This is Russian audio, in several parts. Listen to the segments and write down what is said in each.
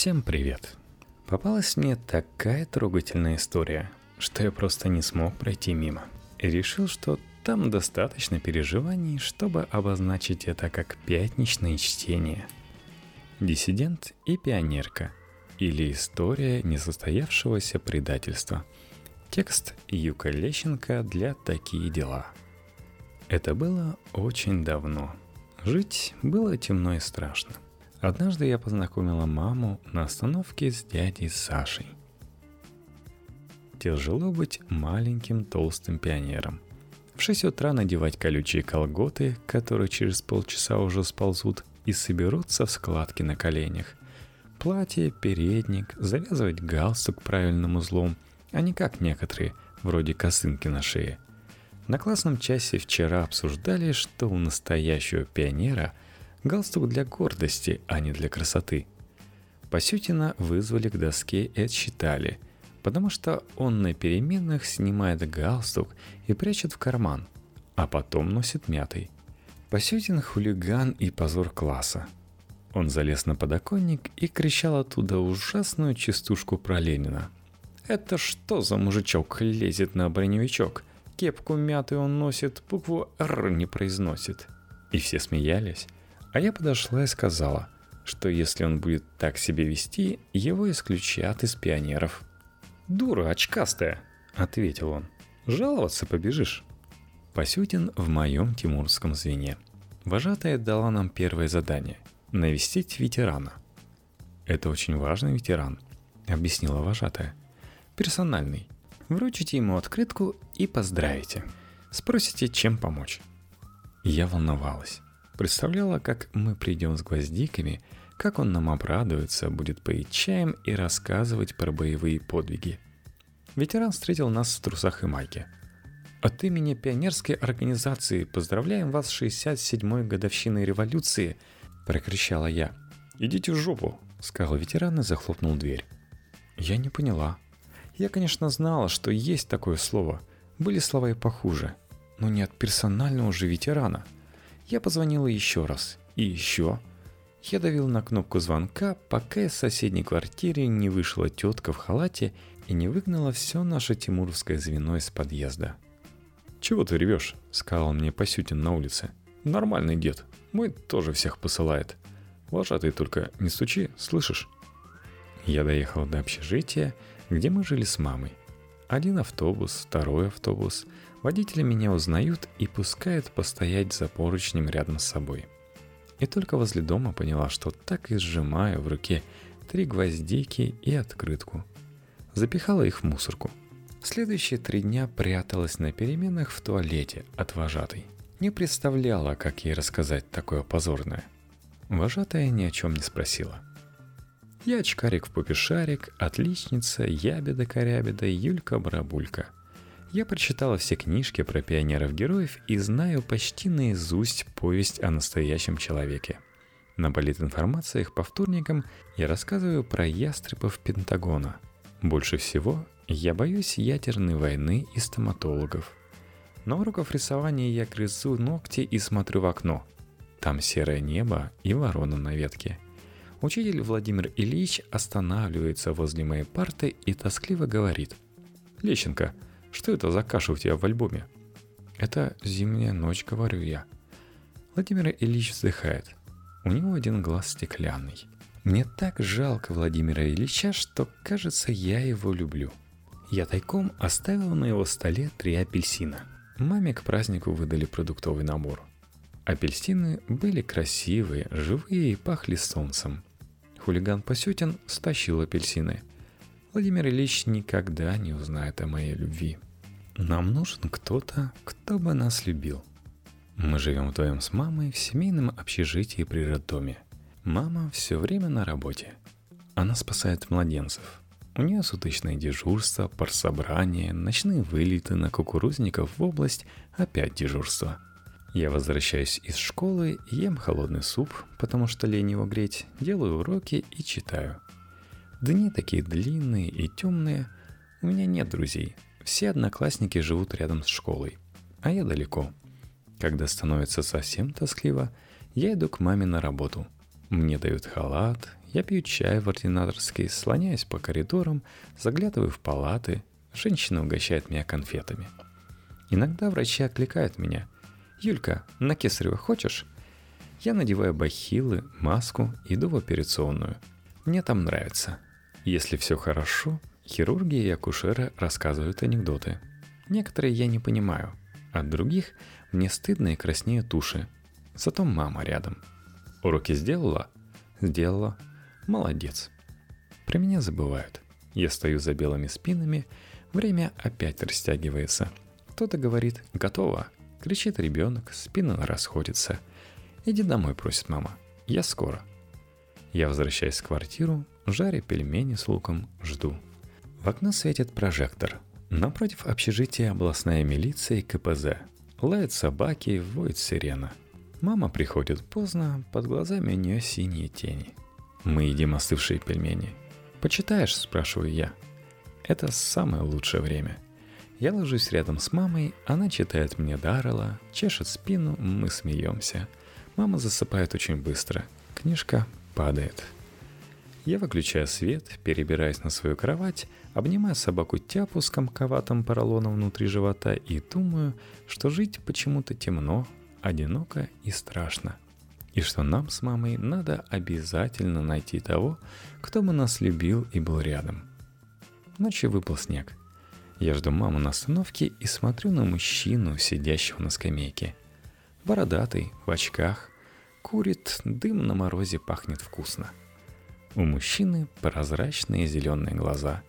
Всем привет! Попалась мне такая трогательная история, что я просто не смог пройти мимо. И решил, что там достаточно переживаний, чтобы обозначить это как пятничное чтение. Диссидент и пионерка или история несостоявшегося предательства. Текст Юка Лещенко для «Такие дела». Это было очень давно. Жить было темно и страшно – Однажды я познакомила маму на остановке с дядей Сашей. Тяжело быть маленьким толстым пионером. В 6 утра надевать колючие колготы, которые через полчаса уже сползут и соберутся в складки на коленях. Платье, передник, завязывать галстук правильным узлом, а не как некоторые, вроде косынки на шее. На классном часе вчера обсуждали, что у настоящего пионера – Галстук для гордости, а не для красоты. Пасютина вызвали к доске и отсчитали, потому что он на переменах снимает галстук и прячет в карман, а потом носит мятый. Пасютин хулиган и позор класса. Он залез на подоконник и кричал оттуда ужасную частушку про Ленина. «Это что за мужичок лезет на броневичок? Кепку мятую он носит, букву «Р» не произносит». И все смеялись. А я подошла и сказала, что если он будет так себя вести, его исключат из пионеров. «Дура очкастая!» – ответил он. «Жаловаться побежишь». Пасютин в моем тимурском звене. Вожатая дала нам первое задание – навестить ветерана. «Это очень важный ветеран», – объяснила вожатая. «Персональный. Вручите ему открытку и поздравите. Спросите, чем помочь». Я волновалась. Представляла, как мы придем с гвоздиками, как он нам обрадуется, будет поить чаем и рассказывать про боевые подвиги. Ветеран встретил нас в трусах и майке. От имени пионерской организации поздравляем вас с 67-й годовщиной революции, прокричала я. Идите в жопу, сказал ветеран и захлопнул дверь. Я не поняла. Я, конечно, знала, что есть такое слово. Были слова и похуже. Но не от персонального же ветерана – я позвонила еще раз. И еще. Я давил на кнопку звонка, пока из соседней квартиры не вышла тетка в халате и не выгнала все наше тимуровское звено из подъезда. «Чего ты ревешь?» – сказал мне Пасютин на улице. «Нормальный дед. Мой тоже всех посылает. Вожатый только не стучи, слышишь?» Я доехал до общежития, где мы жили с мамой. Один автобус, второй автобус – Водители меня узнают и пускают постоять за поручнем рядом с собой. И только возле дома поняла, что так и сжимаю в руке три гвоздики и открытку. Запихала их в мусорку. Следующие три дня пряталась на переменах в туалете от вожатой. Не представляла, как ей рассказать такое позорное. Вожатая ни о чем не спросила. Я очкарик в попе шарик, отличница, ябеда-корябеда, Юлька-барабулька – я прочитала все книжки про пионеров-героев и знаю почти наизусть повесть о настоящем человеке. На политинформациях по вторникам я рассказываю про ястребов Пентагона. Больше всего я боюсь ядерной войны и стоматологов. На уроках рисования я грызу ногти и смотрю в окно. Там серое небо и ворона на ветке. Учитель Владимир Ильич останавливается возле моей парты и тоскливо говорит. «Лещенко, что это за каша у тебя в альбоме? Это зимняя ночь, говорю я. Владимир Ильич вздыхает. У него один глаз стеклянный. Мне так жалко Владимира Ильича, что, кажется, я его люблю. Я тайком оставил на его столе три апельсина. Маме к празднику выдали продуктовый набор. Апельсины были красивые, живые и пахли солнцем. Хулиган Пасютин стащил апельсины – Владимир Ильич никогда не узнает о моей любви. Нам нужен кто-то, кто бы нас любил. Мы живем вдвоем с мамой в семейном общежитии при роддоме. Мама все время на работе. Она спасает младенцев. У нее суточное дежурство, парсобрание, ночные вылеты на кукурузников в область, опять дежурство. Я возвращаюсь из школы, ем холодный суп, потому что лень его греть, делаю уроки и читаю – Дни такие длинные и темные. У меня нет друзей. Все одноклассники живут рядом с школой. А я далеко. Когда становится совсем тоскливо, я иду к маме на работу. Мне дают халат, Я пью чай в ординаторской, слоняюсь по коридорам, заглядываю в палаты. Женщина угощает меня конфетами. Иногда врачи окликают меня. «Юлька, на кесарево хочешь?» Я надеваю бахилы, маску, иду в операционную. Мне там нравится. Если все хорошо, хирурги и акушеры рассказывают анекдоты. Некоторые я не понимаю. От других мне стыдно и краснеют туши. Зато мама рядом. Уроки сделала? Сделала. Молодец. Про меня забывают. Я стою за белыми спинами, время опять растягивается. Кто-то говорит «готово», кричит ребенок, спина расходится. «Иди домой», просит мама. «Я скоро». Я возвращаюсь в квартиру, жаря пельмени с луком, жду. В окно светит прожектор. Напротив общежития областная милиция и КПЗ. Лают собаки, воет сирена. Мама приходит поздно, под глазами у нее синие тени. Мы едим остывшие пельмени. «Почитаешь?» – спрашиваю я. Это самое лучшее время. Я ложусь рядом с мамой, она читает мне Даррелла, чешет спину, мы смеемся. Мама засыпает очень быстро. Книжка падает. Я выключаю свет, перебираюсь на свою кровать, обнимаю собаку тяпу с комковатым поролоном внутри живота и думаю, что жить почему-то темно, одиноко и страшно – и что нам с мамой надо обязательно найти того, кто бы нас любил и был рядом. Ночью выпал снег. Я жду маму на остановке и смотрю на мужчину, сидящего на скамейке. Бородатый, в очках, курит, дым на морозе пахнет вкусно. У мужчины прозрачные зеленые глаза,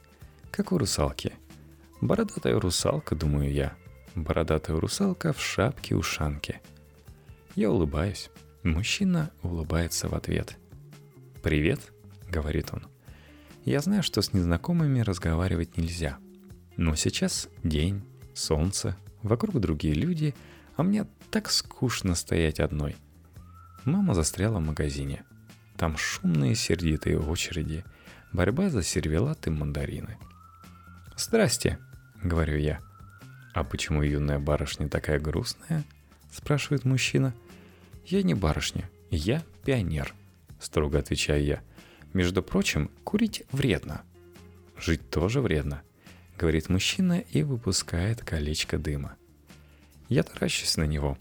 как у русалки. Бородатая русалка, думаю я. Бородатая русалка в шапке-ушанке. Я улыбаюсь. Мужчина улыбается в ответ. «Привет», — говорит он. «Я знаю, что с незнакомыми разговаривать нельзя. Но сейчас день, солнце, вокруг другие люди, а мне так скучно стоять одной. Мама застряла в магазине. Там шумные сердитые очереди, борьба за сервелат и мандарины. «Здрасте», — говорю я. «А почему юная барышня такая грустная?» — спрашивает мужчина — «Я не барышня, я пионер», — строго отвечаю я. «Между прочим, курить вредно». «Жить тоже вредно», — говорит мужчина и выпускает колечко дыма. Я таращусь на него.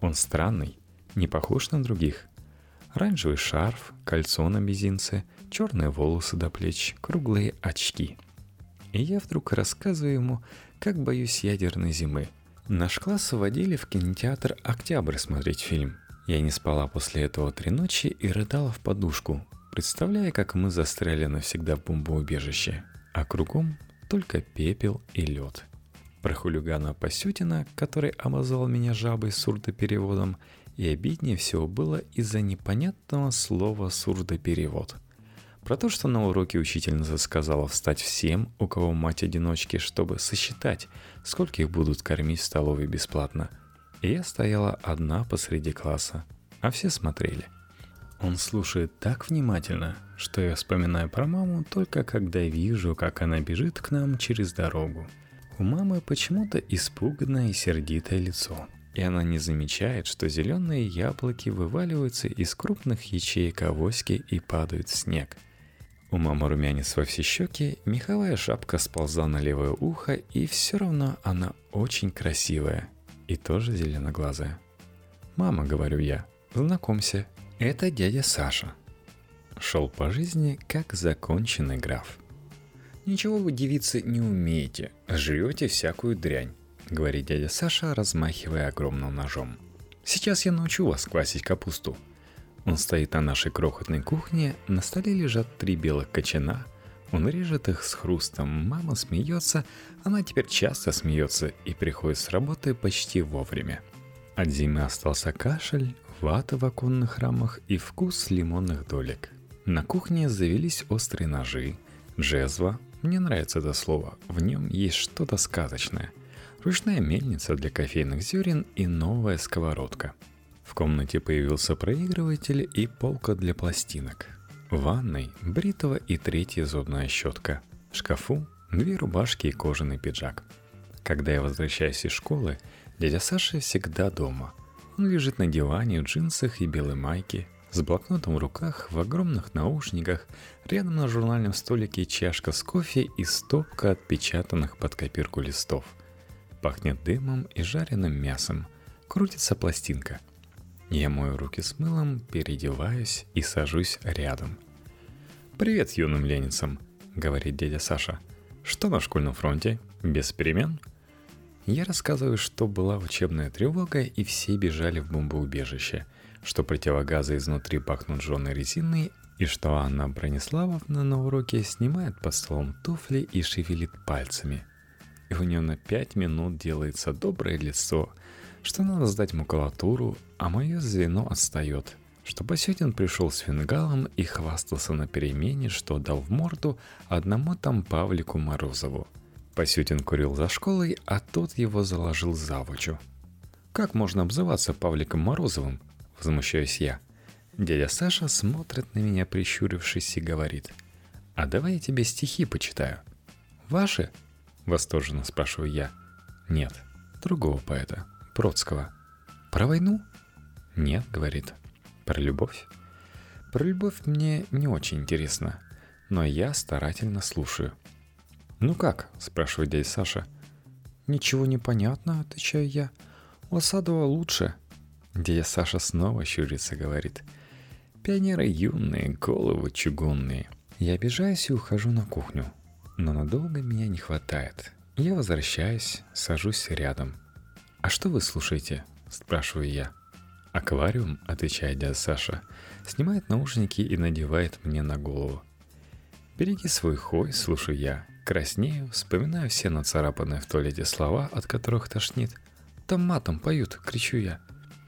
Он странный, не похож на других. Оранжевый шарф, кольцо на мизинце, черные волосы до плеч, круглые очки. И я вдруг рассказываю ему, как боюсь ядерной зимы. Наш класс водили в кинотеатр «Октябрь» смотреть фильм — я не спала после этого три ночи и рыдала в подушку, представляя, как мы застряли навсегда в бомбоубежище, а кругом только пепел и лед. Про хулигана Пасютина, который обозвал меня жабой сурдопереводом, и обиднее всего было из-за непонятного слова сурдоперевод. Про то, что на уроке учительница сказала встать всем, у кого мать-одиночки, чтобы сосчитать, сколько их будут кормить в столовой бесплатно – и я стояла одна посреди класса, а все смотрели. Он слушает так внимательно, что я вспоминаю про маму только когда вижу, как она бежит к нам через дорогу. У мамы почему-то испуганное и сердитое лицо, и она не замечает, что зеленые яблоки вываливаются из крупных ячеек авоськи и падают в снег. У мамы румянец во все щеки, меховая шапка сползла на левое ухо, и все равно она очень красивая, и тоже зеленоглазая. «Мама», — говорю я, — «знакомься, это дядя Саша». Шел по жизни, как законченный граф. «Ничего вы, девицы, не умеете, жрете всякую дрянь», — говорит дядя Саша, размахивая огромным ножом. «Сейчас я научу вас квасить капусту». Он стоит на нашей крохотной кухне, на столе лежат три белых кочана — он режет их с хрустом, мама смеется, она теперь часто смеется и приходит с работы почти вовремя. От зимы остался кашель, вата в оконных рамах и вкус лимонных долек. На кухне завелись острые ножи, джезва, мне нравится это слово, в нем есть что-то сказочное. Ручная мельница для кофейных зерен и новая сковородка. В комнате появился проигрыватель и полка для пластинок – в ванной бритого и третья зубная щетка. В шкафу две рубашки и кожаный пиджак. Когда я возвращаюсь из школы, дядя Саша всегда дома. Он лежит на диване в джинсах и белой майке, С блокнотом в руках, в огромных наушниках, рядом на журнальном столике чашка с кофе и стопка отпечатанных под копирку листов. Пахнет дымом и жареным мясом. Крутится пластинка. Я мою руки с мылом, переодеваюсь и сажусь рядом. «Привет юным леницам», — говорит дядя Саша. «Что на школьном фронте? Без перемен?» Я рассказываю, что была учебная тревога, и все бежали в бомбоубежище, что противогазы изнутри пахнут жженой резиной, и что Анна Брониславовна на уроке снимает под столом туфли и шевелит пальцами. И у нее на пять минут делается доброе лицо, что надо сдать макулатуру, а мое звено отстает, что Басютин пришел с фингалом и хвастался на перемене, что дал в морду одному там Павлику Морозову – Пасютин курил за школой, а тот его заложил завучу. «Как можно обзываться Павликом Морозовым?» – возмущаюсь я. Дядя Саша смотрит на меня, прищурившись, и говорит. «А давай я тебе стихи почитаю». «Ваши?» – восторженно спрашиваю я. «Нет, другого поэта, Бродского». «Про войну?» «Нет», — говорит. «Про любовь?» «Про любовь мне не очень интересно, но я старательно слушаю». «Ну как?» – спрашивает дядя Саша. «Ничего не понятно», – отвечаю я. «У Осадова лучше». Дядя Саша снова щурится, говорит. «Пионеры юные, головы чугунные». Я обижаюсь и ухожу на кухню. Но надолго меня не хватает. Я возвращаюсь, сажусь рядом. «А что вы слушаете?» – спрашиваю я. «Аквариум», – отвечает дядя Саша, снимает наушники и надевает мне на голову. «Береги свой хой», – слушаю я, Краснею, вспоминаю все нацарапанные в туалете слова, от которых тошнит. Там матом поют, кричу я.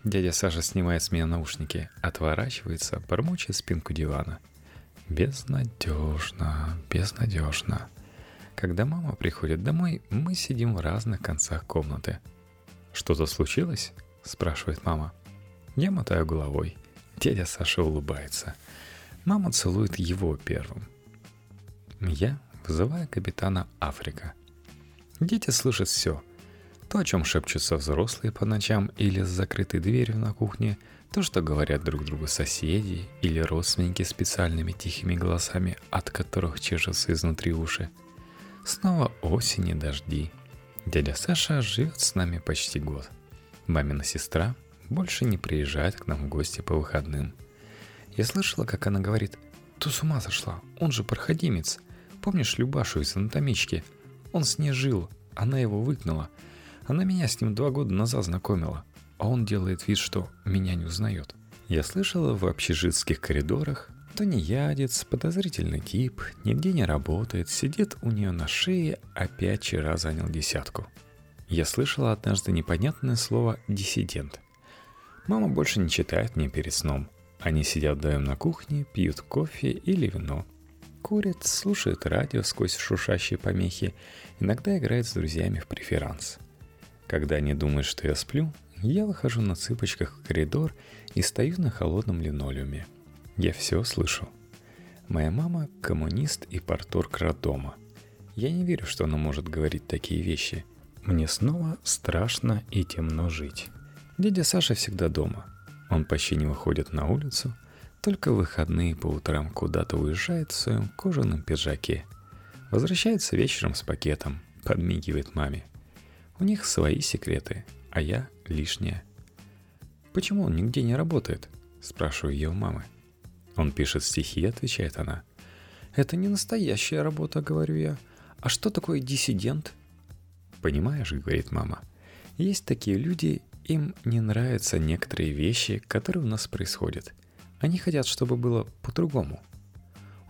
Дядя Саша снимает с меня наушники, отворачивается, бормочет спинку дивана. Безнадежно, безнадежно. Когда мама приходит домой, мы сидим в разных концах комнаты. «Что-то случилось?» – спрашивает мама. Я мотаю головой. Дядя Саша улыбается. Мама целует его первым. Я вызывая капитана Африка. Дети слышат все. То, о чем шепчутся взрослые по ночам или с закрытой дверью на кухне, то, что говорят друг другу соседи или родственники специальными тихими голосами, от которых чешутся изнутри уши. Снова осень и дожди. Дядя Саша живет с нами почти год. Мамина сестра больше не приезжает к нам в гости по выходным. Я слышала, как она говорит, «Ты с ума сошла, он же проходимец», Помнишь Любашу из анатомички? Он с ней жил, она его выгнала. Она меня с ним два года назад знакомила, а он делает вид, что меня не узнает. Я слышала в общежитских коридорах, то не ядец, подозрительный тип, нигде не работает, сидит у нее на шее, опять вчера занял десятку. Я слышала однажды непонятное слово «диссидент». Мама больше не читает мне перед сном. Они сидят вдвоем на кухне, пьют кофе или вино – Курит, слушает радио сквозь шушащие помехи, иногда играет с друзьями в преферанс. Когда они думают, что я сплю, я выхожу на цыпочках в коридор и стою на холодном линолеуме. Я все слышу. Моя мама – коммунист и порторг роддома. Я не верю, что она может говорить такие вещи. Мне снова страшно и темно жить. Дядя Саша всегда дома. Он почти не выходит на улицу – только в выходные по утрам куда-то уезжает в своем кожаном пиджаке. Возвращается вечером с пакетом, подмигивает маме. У них свои секреты, а я лишняя. «Почему он нигде не работает?» – спрашиваю я у мамы. «Он пишет стихи», – отвечает она. «Это не настоящая работа», – говорю я. «А что такое диссидент?» «Понимаешь», – говорит мама, – «есть такие люди, им не нравятся некоторые вещи, которые у нас происходят – они хотят, чтобы было по-другому.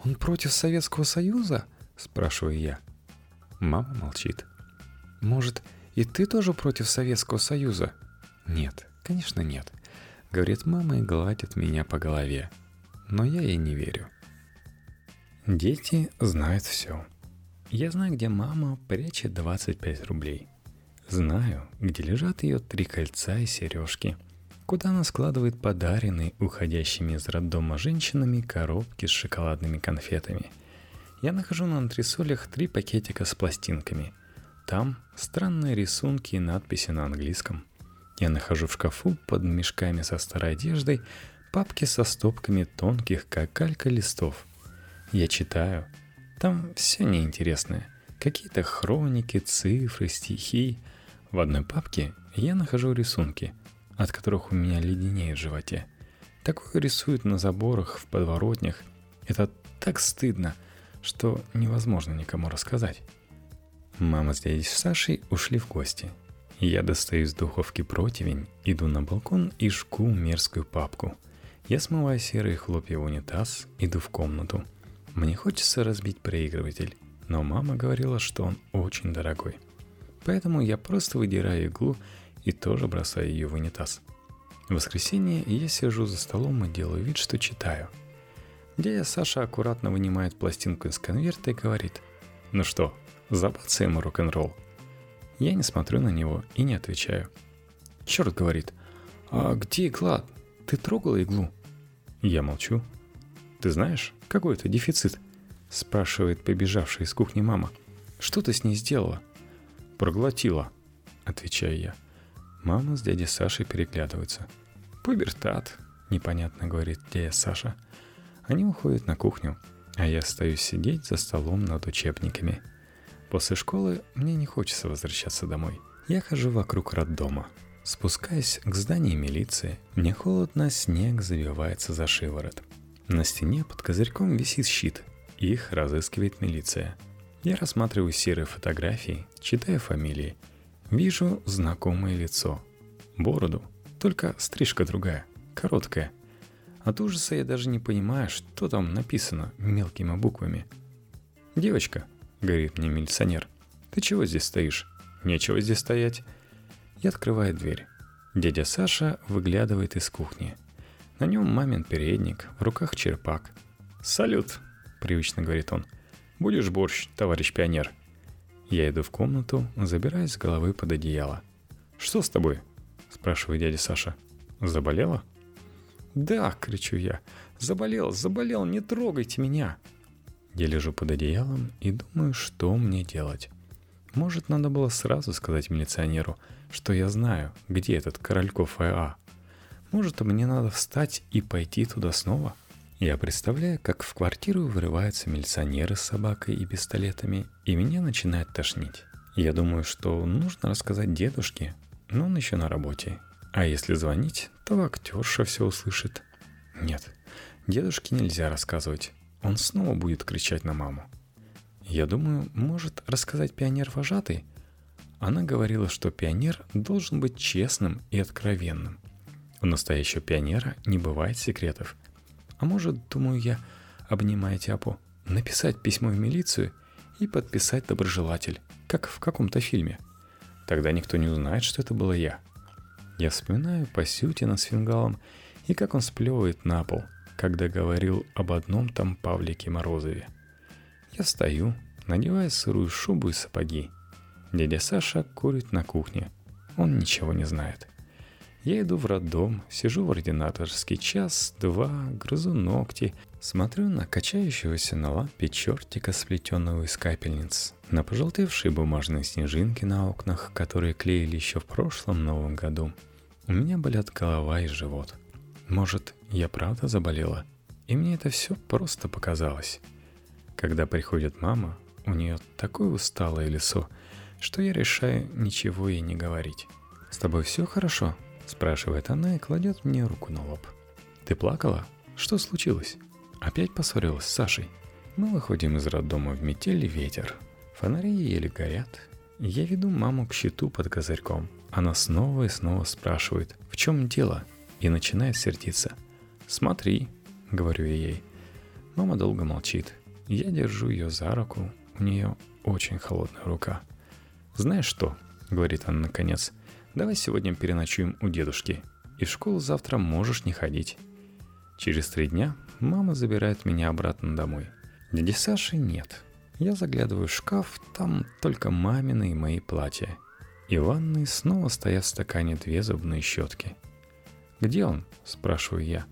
«Он против Советского Союза?» – спрашиваю я. Мама молчит. «Может, и ты тоже против Советского Союза?» «Нет, конечно нет», — говорит мама и гладит меня по голове. Но я ей не верю. Дети знают все. Я знаю, где мама прячет 25 рублей. Знаю, где лежат ее три кольца и сережки – куда она складывает подаренные уходящими из роддома женщинами коробки с шоколадными конфетами. Я нахожу на антресолях три пакетика с пластинками. Там странные рисунки и надписи на английском. Я нахожу в шкафу под мешками со старой одеждой Папки со стопками тонких, как калька листов. Я читаю. Там все неинтересное. Какие-то хроники, цифры, стихи. В одной папке я нахожу рисунки, от которых у меня леденеет в животе. Такое рисуют на заборах, в подворотнях. Это так стыдно, что невозможно никому рассказать. Мама с дядей Сашей ушли в гости. Я достаю из духовки противень, иду на балкон и жгу мерзкую папку. Я смываю серые хлопья в унитаз, иду в комнату. Мне хочется разбить проигрыватель, но мама говорила, что он очень дорогой. Поэтому я просто выдираю иглу и тоже бросаю ее в унитаз. В воскресенье я сижу за столом и делаю вид, что читаю. Дядя Саша аккуратно вынимает пластинку из конверта и говорит, «Ну что, забацаем рок-н-ролл?» Я не смотрю на него и не отвечаю. Черт говорит, «А где игла? Ты трогала иглу?» Я молчу. «Ты знаешь, какой это дефицит?» Спрашивает побежавшая из кухни мама. «Что ты с ней сделала?» «Проглотила», отвечаю я. Мама с дядей Сашей переглядываются. «Пубертат», — непонятно говорит дядя Саша. Они уходят на кухню, а я остаюсь сидеть за столом над учебниками. После школы мне не хочется возвращаться домой. Я хожу вокруг роддома. Спускаясь к зданию милиции, мне холодно, снег завивается за шиворот. На стене под козырьком висит щит. Их разыскивает милиция. Я рассматриваю серые фотографии, читаю фамилии — Вижу знакомое лицо. Бороду, только стрижка другая, короткая. От ужаса я даже не понимаю, что там написано мелкими буквами. «Девочка», — говорит мне милиционер, — «ты чего здесь стоишь? Нечего здесь стоять». Я открываю дверь. Дядя Саша выглядывает из кухни. На нем мамин передник, в руках черпак. «Салют», — привычно говорит он. «Будешь борщ, товарищ пионер?» Я иду в комнату, забираюсь с головы под одеяло. «Что с тобой?» – спрашивает дядя Саша. «Заболела?» «Да!» – кричу я. «Заболел, заболел, не трогайте меня!» Я лежу под одеялом и думаю, что мне делать. Может, надо было сразу сказать милиционеру, что я знаю, где этот Корольков АА. Может, мне надо встать и пойти туда снова – я представляю, как в квартиру вырываются милиционеры с собакой и пистолетами, и меня начинает тошнить. Я думаю, что нужно рассказать дедушке, но он еще на работе. А если звонить, то актерша все услышит. Нет, дедушке нельзя рассказывать. Он снова будет кричать на маму. Я думаю, может рассказать пионер-вожатый? Она говорила, что пионер должен быть честным и откровенным. У настоящего пионера не бывает секретов – а может, думаю я, обнимая Тяпу, написать письмо в милицию и подписать доброжелатель, как в каком-то фильме. Тогда никто не узнает, что это было я. Я вспоминаю Пасютина с фингалом и как он сплевывает на пол, когда говорил об одном там Павлике Морозове. Я стою, надевая сырую шубу и сапоги. Дядя Саша курит на кухне. Он ничего не знает. Я иду в роддом, сижу в ординаторский час, два, грызу ногти, смотрю на качающегося на лампе чертика, сплетенного из капельниц, на пожелтевшие бумажные снежинки на окнах, которые клеили еще в прошлом Новом году. У меня болят голова и живот. Может, я правда заболела? И мне это все просто показалось. Когда приходит мама, у нее такое усталое лицо, что я решаю ничего ей не говорить. «С тобой все хорошо?» Спрашивает она и кладет мне руку на лоб. «Ты плакала? Что случилось?» Опять поссорилась с Сашей. Мы выходим из роддома в метель и ветер. Фонари еле горят. Я веду маму к щиту под козырьком. Она снова и снова спрашивает, в чем дело, и начинает сердиться. «Смотри», — говорю я ей. Мама долго молчит. Я держу ее за руку, у нее очень холодная рука. «Знаешь что?» — говорит она наконец. Давай сегодня переночуем у дедушки. И в школу завтра можешь не ходить. Через три дня мама забирает меня обратно домой. Дяди Саши нет. Я заглядываю в шкаф, там только мамины и мои платья. И в ванной снова стоят в стакане две зубные щетки. «Где он?» – спрашиваю я.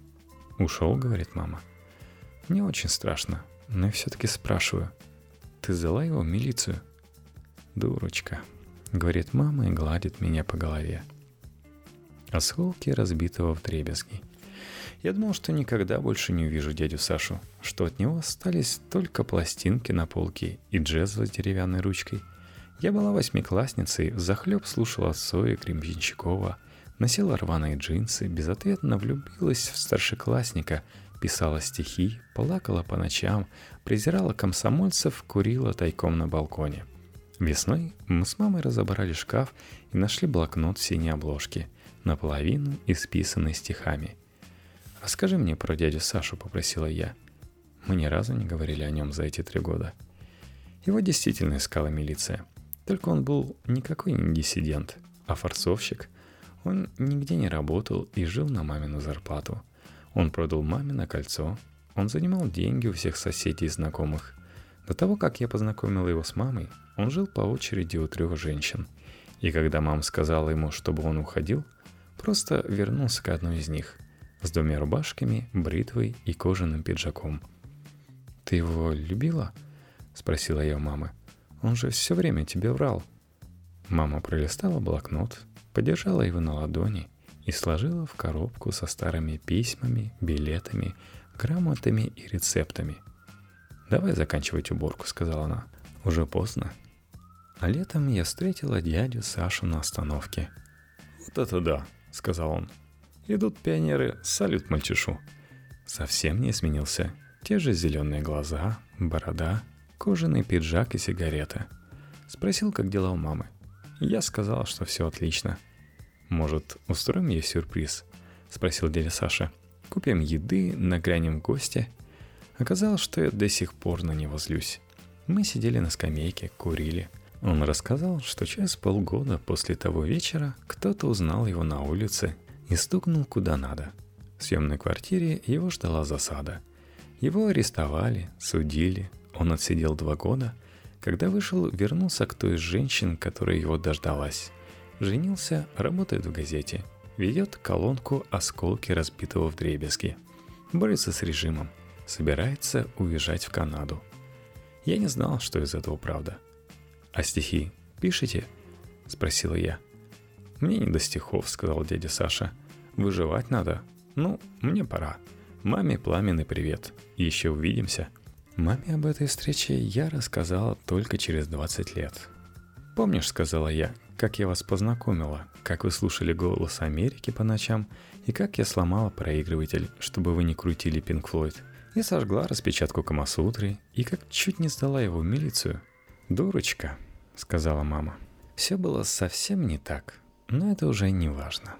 «Ушел», – говорит мама. Мне очень страшно, но я все-таки спрашиваю. «Ты сдала его в милицию?» «Дурочка», — говорит мама и гладит меня по голове. Осколки разбитого в дребезги. Я думал, что никогда больше не увижу дядю Сашу, что от него остались только пластинки на полке и джезва с деревянной ручкой. Я была восьмиклассницей, захлеб слушала Соя Кремченщикова, носила рваные джинсы, безответно влюбилась в старшеклассника, писала стихи, плакала по ночам, презирала комсомольцев, курила тайком на балконе. Весной мы с мамой разобрали шкаф и нашли блокнот в синей обложке, наполовину исписанный стихами – «Расскажи мне про дядю Сашу», — попросила я. Мы ни разу не говорили о нем за эти три года. Его действительно искала милиция. Только он был никакой не диссидент, а форцовщик. Он нигде не работал и жил на мамину зарплату. Он продал маме на кольцо. Он занимал деньги у всех соседей и знакомых. До того, как я познакомила его с мамой, он жил по очереди у трех женщин. И когда мама сказала ему, чтобы он уходил, просто вернулся к одной из них – с двумя рубашками, бритвой и кожаным пиджаком. «Ты его любила?» — спросила я у мамы. «Он же все время тебе врал». Мама пролистала блокнот, подержала его на ладони и сложила в коробку со старыми письмами, билетами, грамотами и рецептами. «Давай заканчивать уборку», — сказала она. «Уже поздно». А летом я встретила дядю Сашу на остановке. «Вот это да», — сказал он. Идут пионеры, салют мальчишу. Совсем не изменился. Те же зеленые глаза, борода, кожаный пиджак и сигарета. Спросил, как дела у мамы. Я сказал, что все отлично. «Может, устроим ей сюрприз?» — спросил дядя Саша. «Купим еды, нагрянем в гости». Оказалось, что я до сих пор на него злюсь. Мы сидели на скамейке, курили. Он рассказал, что через полгода после того вечера кто-то узнал его на улице и стукнул куда надо. В съемной квартире его ждала засада. Его арестовали, судили, он отсидел два года. Когда вышел, вернулся к той из женщин, которая его дождалась. Женился, работает в газете, ведет колонку «Осколки разбитого в дребезги». Борется с режимом, собирается уезжать в Канаду. Я не знал, что из этого правда. «А стихи пишете?» – спросила я – «Мне не до стихов», — сказал дядя Саша. «Выживать надо. Ну, мне пора. Маме пламенный привет. Еще увидимся». Маме об этой встрече я рассказала только через 20 лет. «Помнишь, — сказала я, — как я вас познакомила, как вы слушали голос Америки по ночам и как я сломала проигрыватель, чтобы вы не крутили Пинк Флойд, и сожгла распечатку Камасутры, и как чуть не сдала его в милицию?» «Дурочка», — сказала мама. «Все было совсем не так. Но это уже не важно.